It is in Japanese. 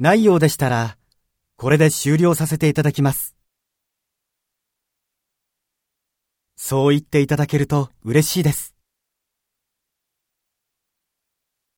ないようでしたら、これで終了させていただきます。そう言っていただけると嬉しいです。